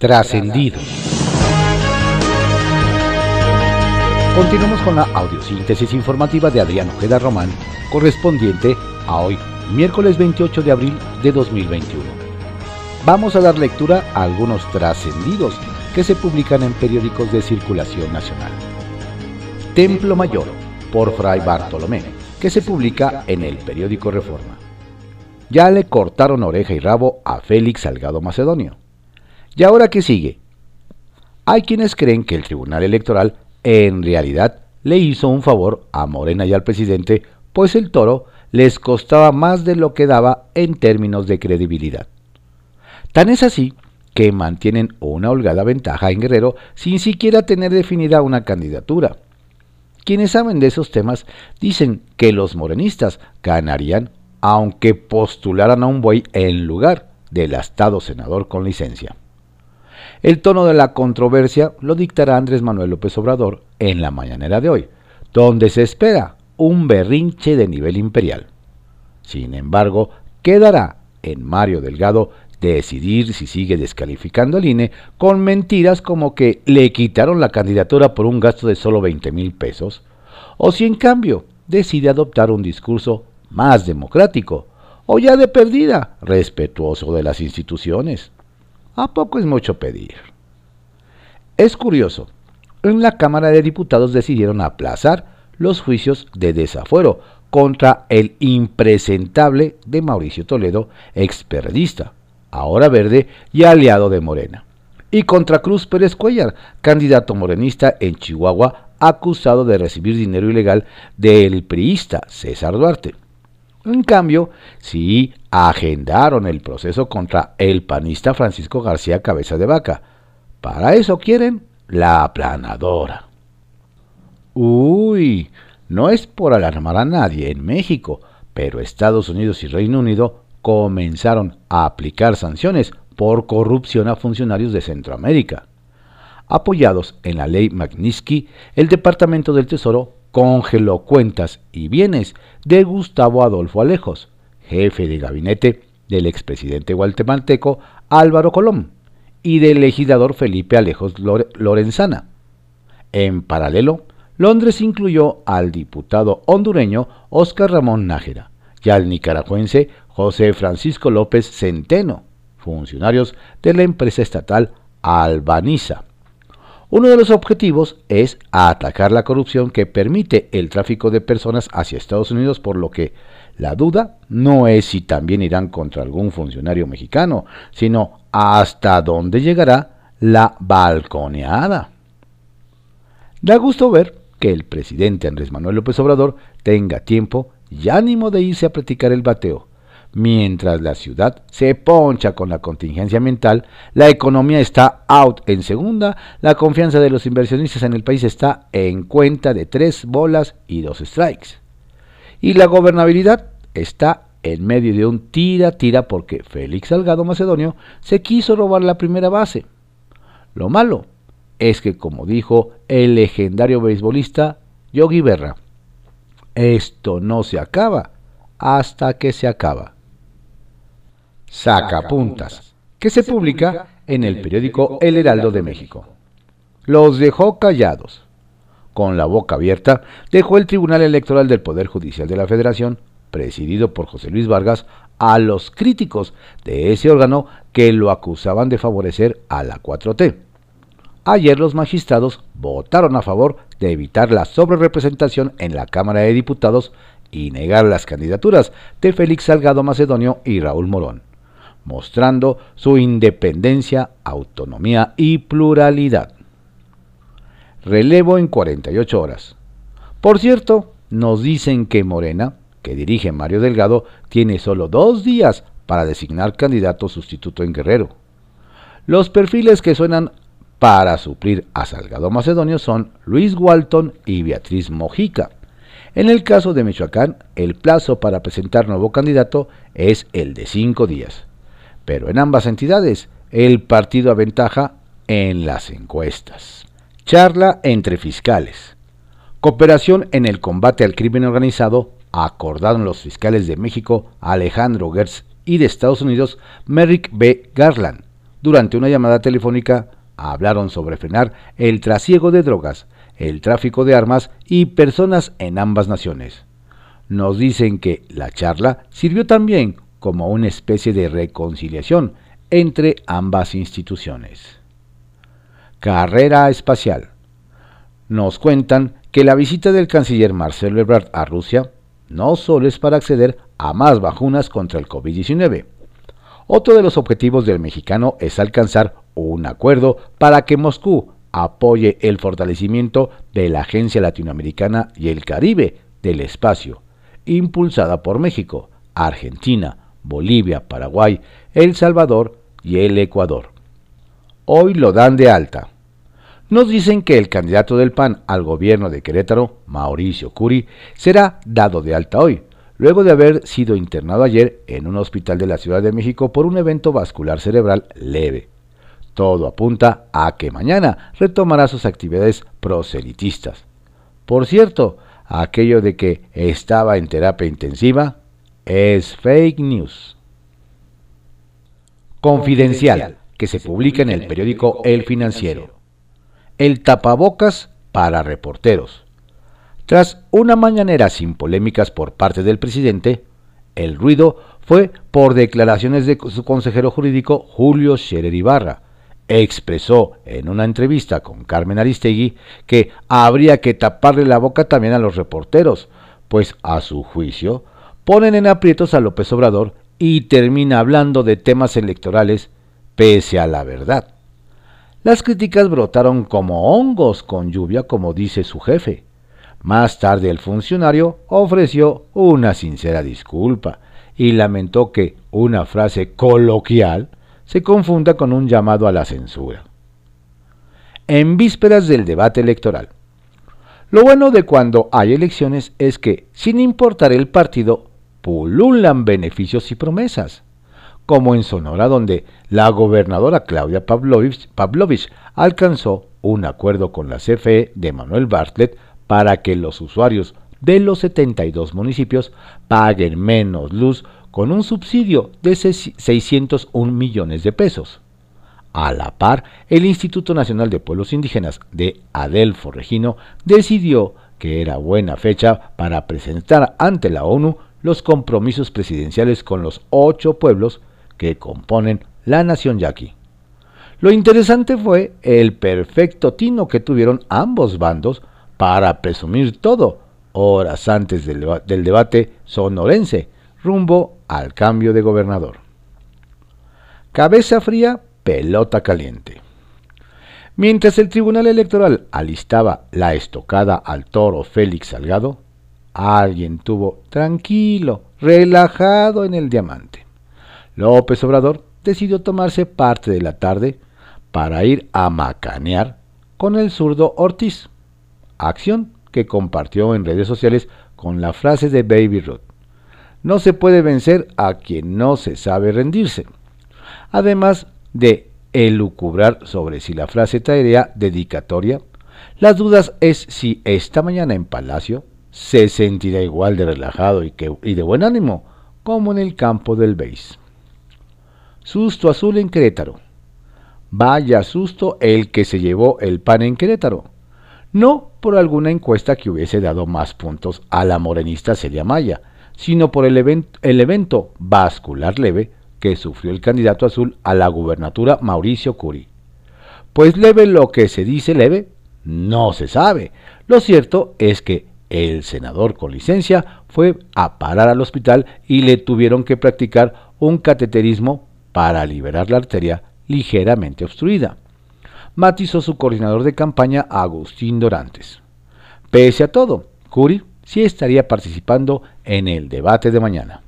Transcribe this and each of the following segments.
Trascendidos. Continuamos con la audiosíntesis informativa de Adrián Ojeda Román, correspondiente a hoy, miércoles 28 de abril de 2021. Vamos a dar lectura a algunos trascendidos que se publican en periódicos de circulación nacional. Templo Mayor, por Fray Bartolomé, que se publica en el periódico Reforma. Ya le cortaron oreja y rabo a Félix Salgado Macedonio. ¿Y ahora qué sigue? Hay quienes creen que el Tribunal Electoral en realidad le hizo un favor a Morena y al presidente, pues el toro les costaba más de lo que daba en términos de credibilidad. Tan es así que mantienen una holgada ventaja en Guerrero sin siquiera tener definida una candidatura. Quienes saben de esos temas dicen que los morenistas ganarían aunque postularan a un buey en lugar del astado senador con licencia. El tono de la controversia lo dictará Andrés Manuel López Obrador en la mañanera de hoy, donde se espera un berrinche de nivel imperial. Sin embargo, quedará en Mario Delgado decidir si sigue descalificando al INE con mentiras como que le quitaron la candidatura por un gasto de solo 20 mil pesos, o si en cambio decide adoptar un discurso más democrático, o ya de perdida, respetuoso de las instituciones. ¿A poco es mucho pedir? Es curioso, en la Cámara de Diputados decidieron aplazar los juicios de desafuero contra el impresentable de Mauricio Toledo, experdista, ahora verde y aliado de Morena, y contra Cruz Pérez Cuellar, candidato morenista en Chihuahua, acusado de recibir dinero ilegal del priista César Duarte. En cambio, sí agendaron el proceso contra el panista Francisco García Cabeza de Vaca. Para eso quieren la aplanadora. Uy, no es por alarmar a nadie en México, pero Estados Unidos y Reino Unido comenzaron a aplicar sanciones por corrupción a funcionarios de Centroamérica. Apoyados en la ley Magnitsky, el Departamento del Tesoro congeló cuentas y bienes de Gustavo Adolfo Alejos, jefe de gabinete del expresidente guatemalteco Álvaro Colón y del legislador Felipe Alejos Lorenzana. En paralelo, Londres incluyó al diputado hondureño Óscar Ramón Nájera y al nicaragüense José Francisco López Centeno, funcionarios de la empresa estatal Albaniza. Uno de los objetivos es atacar la corrupción que permite el tráfico de personas hacia Estados Unidos, por lo que la duda no es si también irán contra algún funcionario mexicano, sino hasta dónde llegará la balconeada. Da gusto ver que el presidente Andrés Manuel López Obrador tenga tiempo y ánimo de irse a practicar el bateo, Mientras la ciudad se poncha con la contingencia ambiental, la economía está out en segunda, la confianza de los inversionistas en el país está en cuenta de tres bolas y dos strikes. Y la gobernabilidad está en medio de un tira-tira porque Félix Salgado Macedonio se quiso robar la primera base. Lo malo es que, como dijo el legendario beisbolista Yogi Berra, esto no se acaba hasta que se acaba. Sacapuntas, que se publica en el periódico El Heraldo de México. Los dejó callados. Con la boca abierta, dejó el Tribunal Electoral del Poder Judicial de la Federación, presidido por José Luis Vargas, a los críticos de ese órgano que lo acusaban de favorecer a la 4T. Ayer los magistrados votaron a favor de evitar la sobrerepresentación en la Cámara de Diputados y negar las candidaturas de Félix Salgado Macedonio y Raúl Morón mostrando su independencia, autonomía y pluralidad. Relevo en 48 horas. Por cierto, nos dicen que Morena, que dirige Mario Delgado, tiene solo dos días para designar candidato sustituto en Guerrero. Los perfiles que suenan para suplir a Salgado Macedonio son Luis Walton y Beatriz Mojica. En el caso de Michoacán, el plazo para presentar nuevo candidato es el de cinco días pero en ambas entidades el partido aventaja en las encuestas. Charla entre fiscales. Cooperación en el combate al crimen organizado acordaron los fiscales de México Alejandro Gertz y de Estados Unidos Merrick B. Garland durante una llamada telefónica, hablaron sobre frenar el trasiego de drogas, el tráfico de armas y personas en ambas naciones. Nos dicen que la charla sirvió también como una especie de reconciliación entre ambas instituciones. Carrera espacial. Nos cuentan que la visita del canciller Marcelo Ebrard a Rusia no solo es para acceder a más vacunas contra el COVID-19. Otro de los objetivos del mexicano es alcanzar un acuerdo para que Moscú apoye el fortalecimiento de la Agencia Latinoamericana y el Caribe del Espacio, impulsada por México, Argentina, Bolivia, Paraguay, El Salvador y el Ecuador. Hoy lo dan de alta. Nos dicen que el candidato del PAN al gobierno de Querétaro, Mauricio Curi, será dado de alta hoy, luego de haber sido internado ayer en un hospital de la Ciudad de México por un evento vascular cerebral leve. Todo apunta a que mañana retomará sus actividades proselitistas. Por cierto, aquello de que estaba en terapia intensiva es fake news. Confidencial, que se publica en el periódico El Financiero. El tapabocas para reporteros. Tras una mañanera sin polémicas por parte del presidente, el ruido fue por declaraciones de su consejero jurídico Julio Scherer Ibarra, expresó en una entrevista con Carmen Aristegui que habría que taparle la boca también a los reporteros, pues a su juicio ponen en aprietos a López Obrador y termina hablando de temas electorales pese a la verdad. Las críticas brotaron como hongos con lluvia, como dice su jefe. Más tarde el funcionario ofreció una sincera disculpa y lamentó que una frase coloquial se confunda con un llamado a la censura. En vísperas del debate electoral. Lo bueno de cuando hay elecciones es que, sin importar el partido, pululan beneficios y promesas, como en Sonora donde la gobernadora Claudia Pavlovich, alcanzó un acuerdo con la CFE de Manuel Bartlett para que los usuarios de los 72 municipios paguen menos luz con un subsidio de 601 millones de pesos. A la par, el Instituto Nacional de Pueblos Indígenas de Adelfo Regino decidió que era buena fecha para presentar ante la ONU los compromisos presidenciales con los ocho pueblos que componen la nación yaqui. Lo interesante fue el perfecto tino que tuvieron ambos bandos para presumir todo horas antes del, del debate sonorense, rumbo al cambio de gobernador. Cabeza fría, pelota caliente. Mientras el Tribunal Electoral alistaba la estocada al toro Félix Salgado, alguien tuvo tranquilo, relajado en el diamante. López Obrador decidió tomarse parte de la tarde para ir a macanear con el zurdo Ortiz, acción que compartió en redes sociales con la frase de Baby Ruth. No se puede vencer a quien no se sabe rendirse. Además de elucubrar sobre si la frase traería dedicatoria, las dudas es si esta mañana en Palacio se sentirá igual de relajado y, de buen ánimo como en el campo del Beis. Susto azul en Querétaro. Vaya susto el que se llevó el pan en Querétaro. No por alguna encuesta que hubiese dado más puntos a la morenista Celia Maya, sino por el, evento vascular leve que sufrió el candidato azul a la gubernatura Mauricio Curi. Pues leve lo que se dice leve, no se sabe. Lo cierto es que el senador con licencia fue a parar al hospital y le tuvieron que practicar un cateterismo para liberar la arteria ligeramente obstruida. Matizó su coordinador de campaña Agustín Dorantes. Pese a todo, Curi sí estaría participando en el debate de mañana.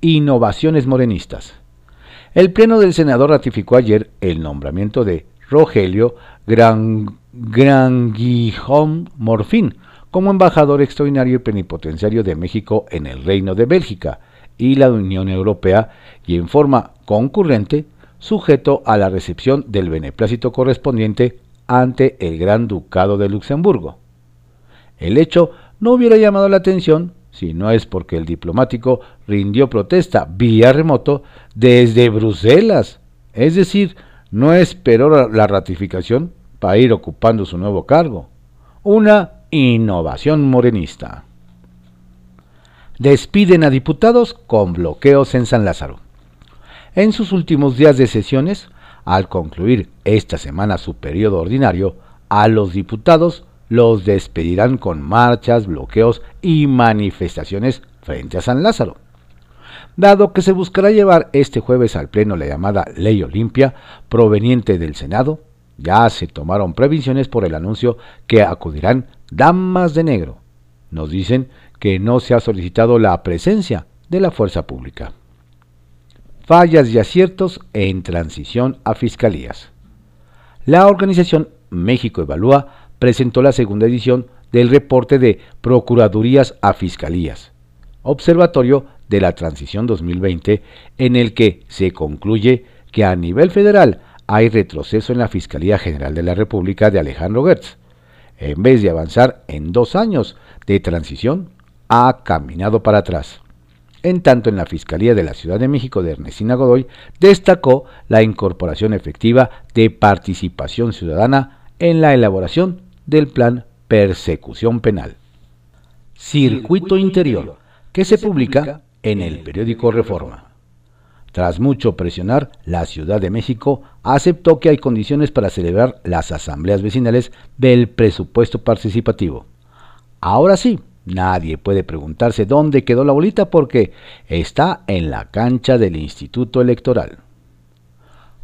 Innovaciones morenistas. El Pleno del Senado ratificó ayer el nombramiento de Rogelio Gran, Granguijón Morfín como embajador extraordinario y plenipotenciario de México en el Reino de Bélgica y la Unión Europea y en forma concurrente sujeto a la recepción del beneplácito correspondiente ante el Gran Ducado de Luxemburgo. El hecho no hubiera llamado la atención si no es porque el diplomático rindió protesta vía remoto desde Bruselas, Es decir, no esperó la ratificación para ir ocupando su nuevo cargo. Una innovación morenista. Despiden a diputados con bloqueos en San Lázaro. En sus últimos días de sesiones, al concluir esta semana su periodo ordinario, a los diputados los despedirán con marchas, bloqueos y manifestaciones frente a San Lázaro. Dado que se buscará llevar este jueves al Pleno la llamada Ley Olimpia proveniente del Senado, ya se tomaron previsiones por el anuncio que acudirán damas de negro. Nos dicen que no se ha solicitado la presencia de la fuerza pública. Fallas y aciertos en transición a fiscalías. La organización México Evalúa presentó la segunda edición del reporte de Procuradurías a Fiscalías, Observatorio de la Transición 2020, en el que se concluye que a nivel federal hay retroceso en la Fiscalía General de la República de Alejandro Gertz. En vez de avanzar en dos años de transición, ha caminado para atrás. En tanto, en la Fiscalía de la Ciudad de México de Ernestina Godoy destacó la incorporación efectiva de participación ciudadana en la elaboración del plan Persecución Penal. Circuito Interior, que se publica en el periódico Reforma. Tras mucho presionar, la Ciudad de México aceptó que hay condiciones para celebrar las asambleas vecinales del presupuesto participativo. Ahora sí, nadie puede preguntarse dónde quedó la bolita porque está en la cancha del Instituto Electoral.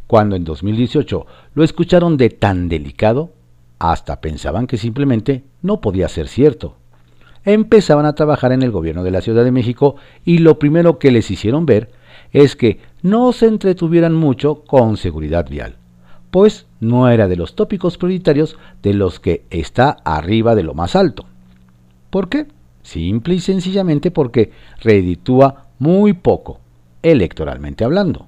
Cuando en 2018 lo escucharon de tan delicado, hasta pensaban que simplemente no podía ser cierto. Empezaban a trabajar en el gobierno de la Ciudad de México y lo primero que les hicieron ver es que no se entretuvieran mucho con seguridad vial, pues no era de los tópicos prioritarios de los que está arriba de lo más alto. ¿Por qué? Simple y sencillamente porque reeditúa muy poco, electoralmente hablando.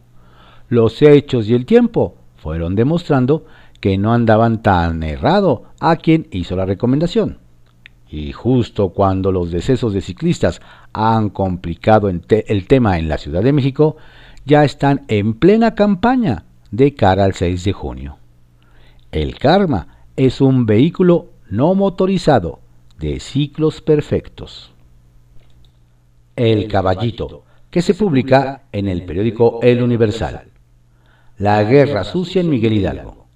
Los hechos y el tiempo fueron demostrando que no andaban tan errado a quien hizo la recomendación. Y justo cuando los decesos de ciclistas han complicado el tema en la Ciudad de México, ya están en plena campaña de cara al 6 de junio. El Karma es un vehículo no motorizado de ciclos perfectos. El Caballito, que se publica en el periódico El Universal. La guerra sucia en Miguel Hidalgo.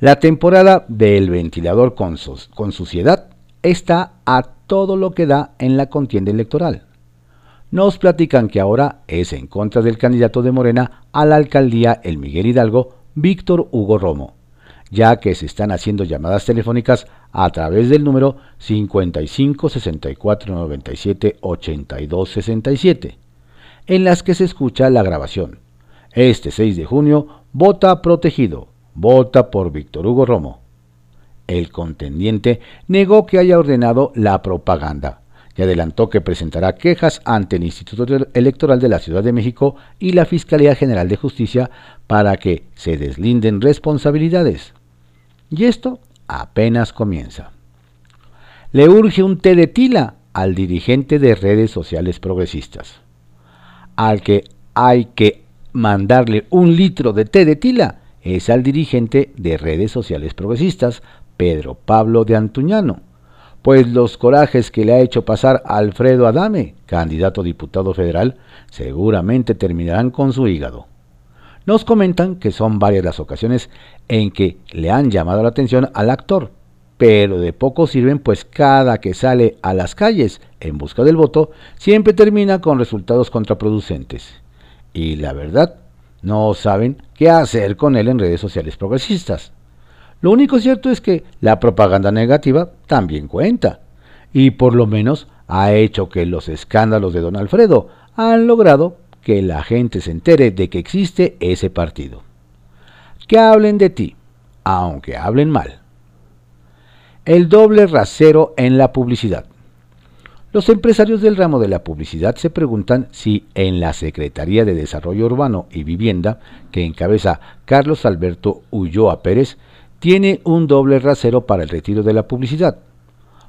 La temporada del ventilador con, suciedad está a todo lo que da en la contienda electoral. Nos platican que ahora es en contra del candidato de Morena a la alcaldía el Miguel Hidalgo, Víctor Hugo Romo, ya que se están haciendo llamadas telefónicas a través del número 55 64 97 82 67, en las que se escucha la grabación. Este 6 de junio, vota protegido vota por Víctor Hugo Romo. El contendiente negó que haya ordenado la propaganda y adelantó que presentará quejas ante el Instituto Electoral de la Ciudad de México y la Fiscalía General de Justicia para que se deslinden responsabilidades. Y esto apenas comienza. Le urge un té de tila al dirigente de redes sociales progresistas, al que hay que mandarle un litro de té de tila es al dirigente de redes sociales progresistas, Pedro Pablo de Antuñano, pues los corajes que le ha hecho pasar Alfredo Adame, candidato a diputado federal, seguramente terminarán con su hígado. Nos comentan que son varias las ocasiones en que le han llamado la atención al actor, pero de poco sirven pues cada que sale a las calles en busca del voto siempre termina con resultados contraproducentes. Y la verdad, no saben qué hacer con él en redes sociales progresistas. Lo único cierto es que la propaganda negativa también cuenta, y por lo menos ha hecho que los escándalos de don Alfredo han logrado que la gente se entere de que existe ese partido. Que hablen de ti, aunque hablen mal. El doble rasero en la publicidad. Los empresarios del ramo de la publicidad se preguntan si en la Secretaría de Desarrollo Urbano y Vivienda, que encabeza Carlos Alberto Ulloa Pérez, tiene un doble rasero para el retiro de la publicidad.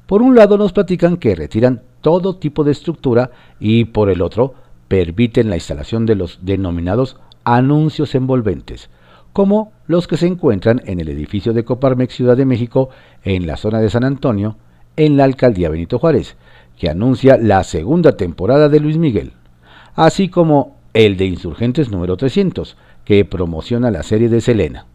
Por un lado nos platican que retiran todo tipo de estructura y por el otro permiten la instalación de los denominados anuncios envolventes, como los que se encuentran en el edificio de Coparmex Ciudad de México en la zona de San Antonio, en la alcaldía Benito Juárez, que anuncia la segunda temporada de Luis Miguel, así como el de Insurgentes número 300, que promociona la serie de Selena.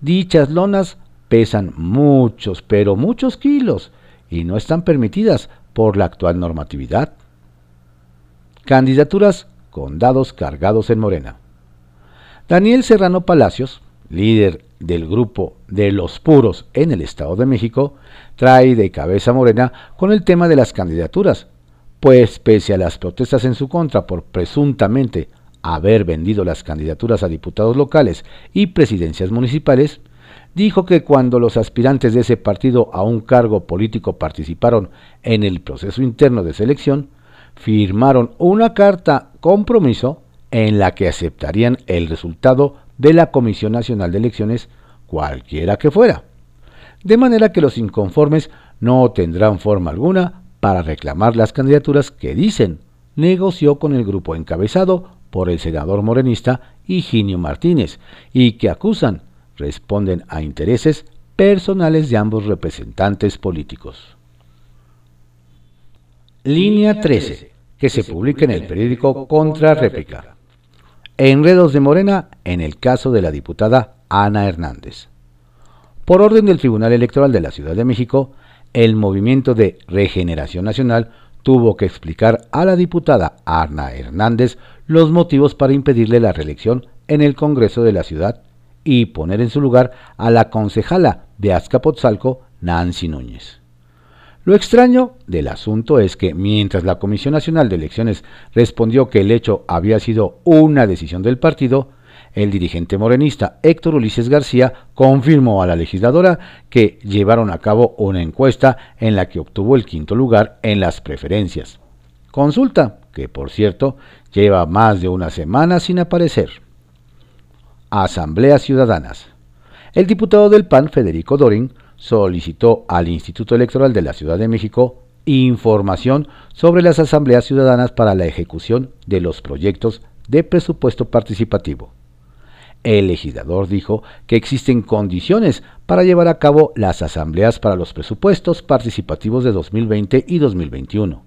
Dichas lonas pesan muchos, pero muchos kilos, y no están permitidas por la actual normatividad. Candidaturas con dados cargados en Morena. Daniel Serrano Palacios, líder del grupo de los puros en el Estado de México, trae de cabeza Morena con el tema de las candidaturas, pues pese a las protestas en su contra por presuntamente haber vendido las candidaturas a diputados locales y presidencias municipales, dijo que cuando los aspirantes de ese partido a un cargo político participaron en el proceso interno de selección, firmaron una carta compromiso en la que aceptarían el resultado de la Comisión Nacional de Elecciones, cualquiera que fuera. De manera que los inconformes no tendrán forma alguna para reclamar las candidaturas que dicen negoció con el grupo encabezado por el senador morenista Higinio Martínez y que acusan responden a intereses personales de ambos representantes políticos. Línea 13, que se publica en el periódico Contra Réplica. Enredos de Morena en el caso de la diputada Ana Hernández. Por orden del Tribunal Electoral de la Ciudad de México, el Movimiento de Regeneración Nacional tuvo que explicar a la diputada Ana Hernández los motivos para impedirle la reelección en el Congreso de la ciudad y poner en su lugar a la concejala de Azcapotzalco, Nancy Núñez. Lo extraño del asunto es que mientras la Comisión Nacional de Elecciones respondió que el hecho había sido una decisión del partido, el dirigente morenista Héctor Ulises García confirmó a la legisladora que llevaron a cabo una encuesta en la que obtuvo el quinto lugar en las preferencias. Consulta que, por cierto, lleva más de una semana sin aparecer. Asambleas Ciudadanas. El diputado del PAN, Federico Dorin, solicitó al Instituto Electoral de la Ciudad de México información sobre las asambleas ciudadanas para la ejecución de los proyectos de presupuesto participativo. El legislador dijo que existen condiciones para llevar a cabo las asambleas para los presupuestos participativos de 2020 y 2021.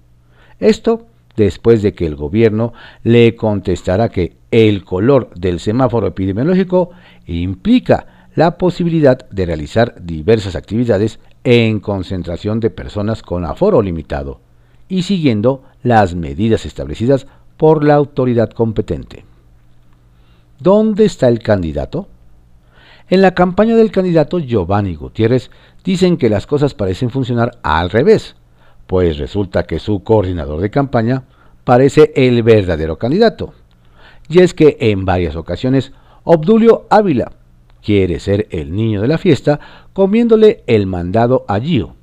Esto después de que el gobierno le contestara que el color del semáforo epidemiológico implica la posibilidad de realizar diversas actividades en concentración de personas con aforo limitado y siguiendo las medidas establecidas por la autoridad competente. ¿Dónde está el candidato? En la campaña del candidato Giovanni Gutiérrez dicen que las cosas parecen funcionar al revés, pues resulta que su coordinador de campaña parece el verdadero candidato. Y es que en varias ocasiones Obdulio Ávila quiere ser el niño de la fiesta comiéndole el mandado a Gio.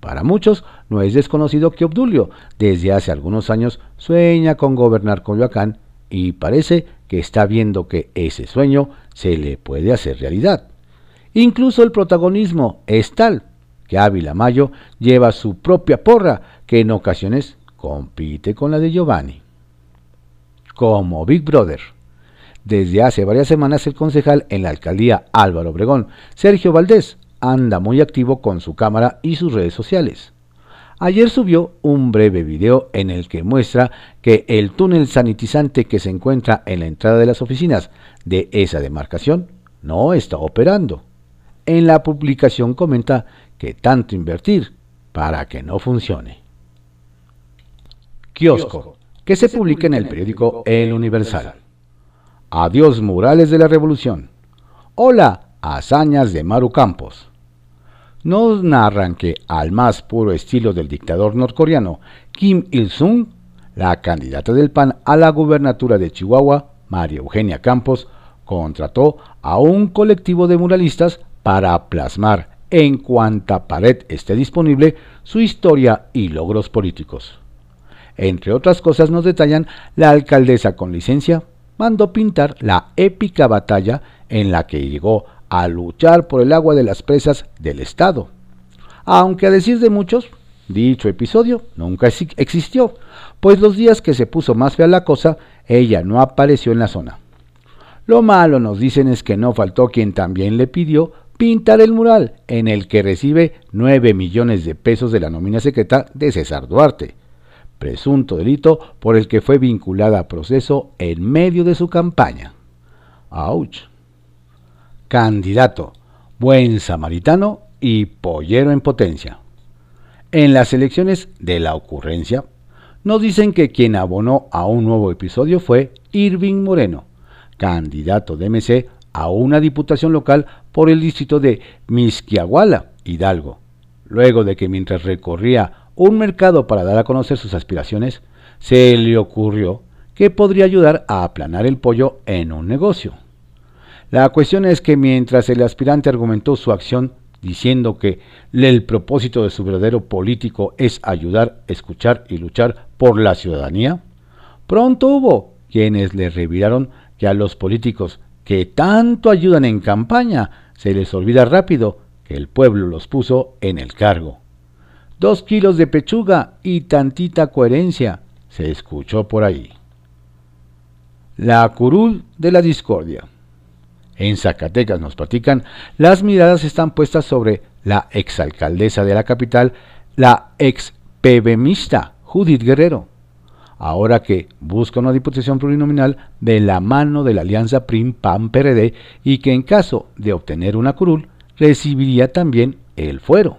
Para muchos no es desconocido que Obdulio desde hace algunos años sueña con gobernar Coyoacán y parece que está viendo que ese sueño se le puede hacer realidad. Incluso el protagonismo es tal que Ávila Mayo lleva su propia porra que en ocasiones compite con la de Giovanni. Como Big Brother. Desde hace varias semanas el concejal en la alcaldía Álvaro Obregón, Sergio Valdés, anda muy activo con su cámara y sus redes sociales. Ayer subió un breve video en el que muestra que el túnel sanitizante que se encuentra en la entrada de las oficinas de esa demarcación no está operando. En la publicación comenta que tanto invertir para que no funcione. Kiosco, que se publica en el periódico El Universal. Adiós murales de la revolución. Hola, hazañas de Maru Campos. Nos narran que, al más puro estilo del dictador norcoreano Kim Il-sung, la candidata del PAN a la gubernatura de Chihuahua, María Eugenia Campos, contrató a un colectivo de muralistas para plasmar en cuanta pared esté disponible su historia y logros políticos. Entre otras cosas nos detallan la alcaldesa con licencia mandó pintar la épica batalla en la que llegó a luchar por el agua de las presas del Estado. Aunque a decir de muchos, dicho episodio nunca existió, pues los días que se puso más fea la cosa, ella no apareció en la zona. Lo malo nos dicen es que no faltó quien también le pidió pintar el mural en el que recibe 9 millones de pesos de la nómina secreta de César Duarte, presunto delito por el que fue vinculada a proceso en medio de su campaña. ¡Auch! Candidato, buen samaritano y pollero en potencia. En las elecciones de la ocurrencia, nos dicen que quien abonó a un nuevo episodio fue Irving Moreno, candidato de MC a una diputación local por el distrito de Misquiahuala, Hidalgo, luego de que mientras recorría un mercado para dar a conocer sus aspiraciones, se le ocurrió que podría ayudar a aplanar el pollo en un negocio. La cuestión es que mientras el aspirante argumentó su acción diciendo que el propósito de su verdadero político es ayudar, escuchar y luchar por la ciudadanía, pronto hubo quienes le reviraron que a los políticos que tanto ayudan en campaña se les olvida rápido que el pueblo los puso en el cargo. Dos kilos de pechuga y tantita coherencia se escuchó por ahí. La curul de la discordia. En Zacatecas nos platican, las miradas están puestas sobre la exalcaldesa de la capital, la ex pbmista Judith Guerrero, ahora que busca una diputación plurinominal de la mano de la alianza PRIM-PAN-PRD y que en caso de obtener una curul recibiría también el fuero.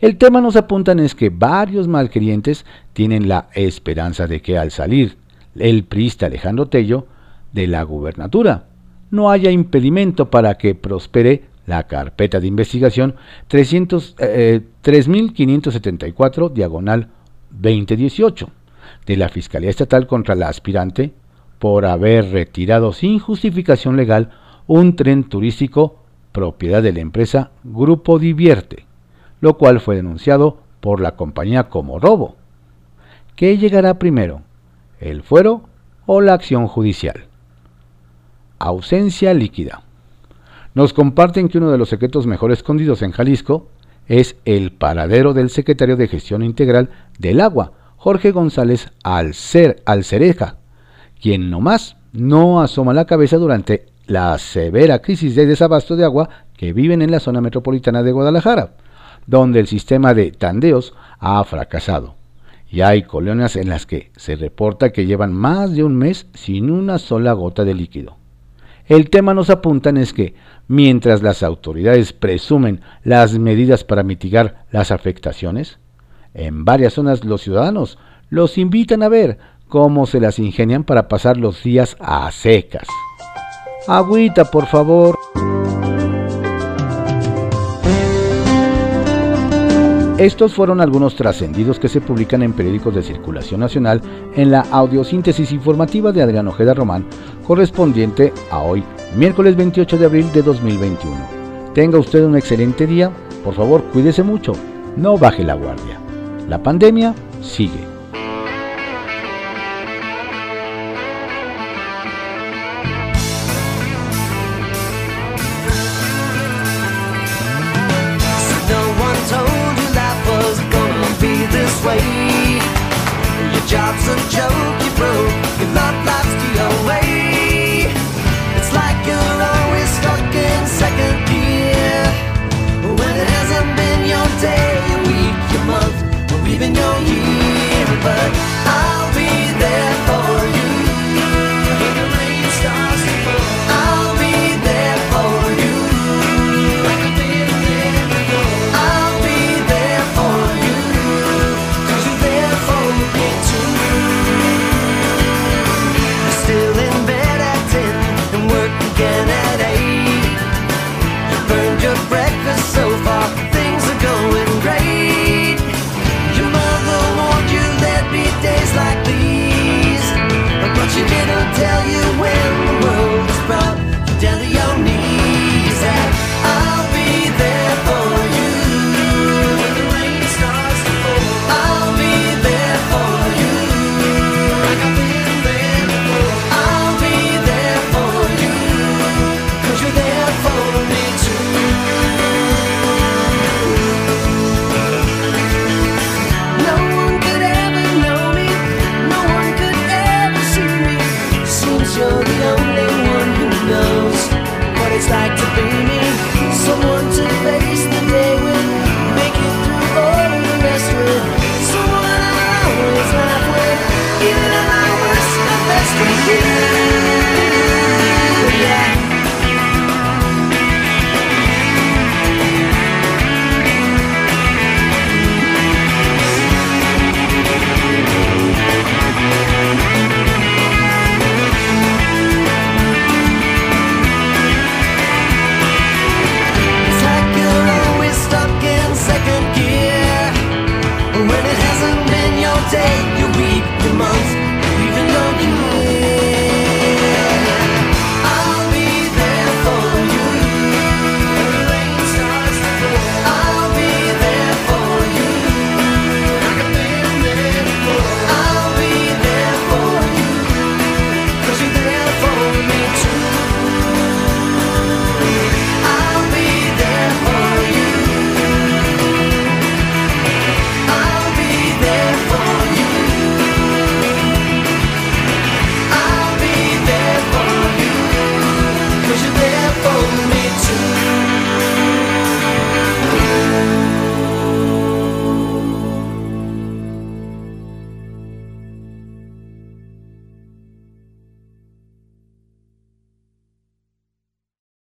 El tema nos apuntan es que varios malquerientes tienen la esperanza de que al salir el priista Alejandro Tello de la gubernatura, no haya impedimento para que prospere la carpeta de investigación 3574 eh, diagonal 2018 de la Fiscalía Estatal contra la aspirante por haber retirado sin justificación legal un tren turístico propiedad de la empresa Grupo Divierte, lo cual fue denunciado por la compañía como robo. ¿Qué llegará primero, el fuero o la acción judicial? ausencia líquida. Nos comparten que uno de los secretos mejor escondidos en Jalisco es el paradero del secretario de Gestión Integral del Agua, Jorge González Alcer, Alcereja, quien nomás no asoma la cabeza durante la severa crisis de desabasto de agua que viven en la zona metropolitana de Guadalajara, donde el sistema de tandeos ha fracasado. Y hay colonias en las que se reporta que llevan más de un mes sin una sola gota de líquido. El tema nos apuntan es que, mientras las autoridades presumen las medidas para mitigar las afectaciones, en varias zonas los ciudadanos los invitan a ver cómo se las ingenian para pasar los días a secas. Agüita, por favor. Estos fueron algunos trascendidos que se publican en periódicos de circulación nacional en la audiosíntesis informativa de Adrián Ojeda Román, correspondiente a hoy, miércoles 28 de abril de 2021. Tenga usted un excelente día, por favor cuídese mucho, no baje la guardia. La pandemia sigue. Job's a joke, you broke,